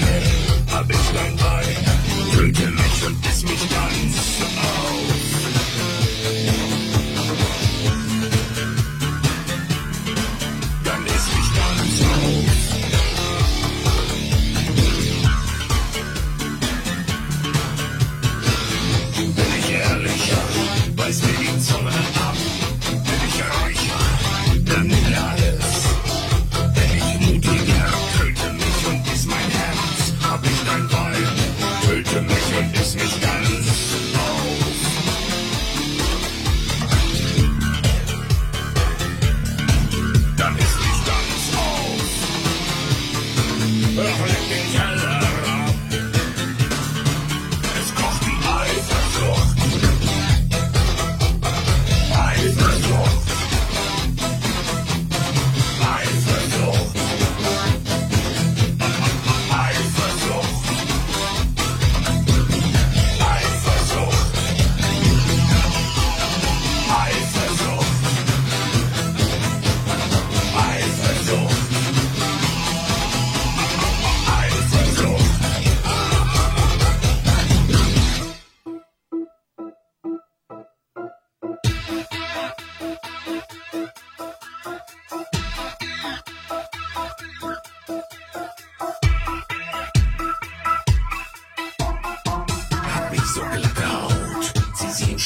Bein, hab ich dein Bein, töte mich und biss mich dann.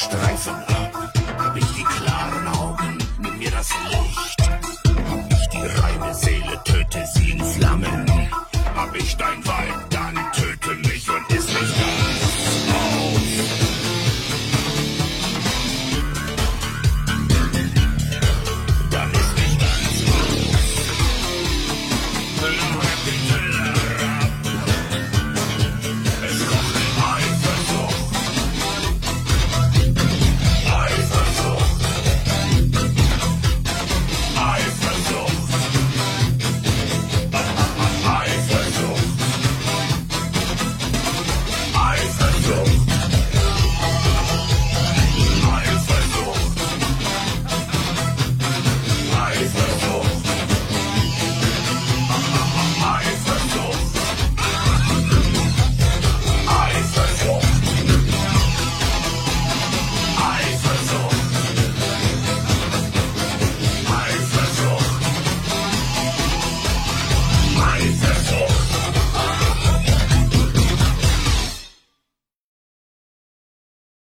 Streifen ab.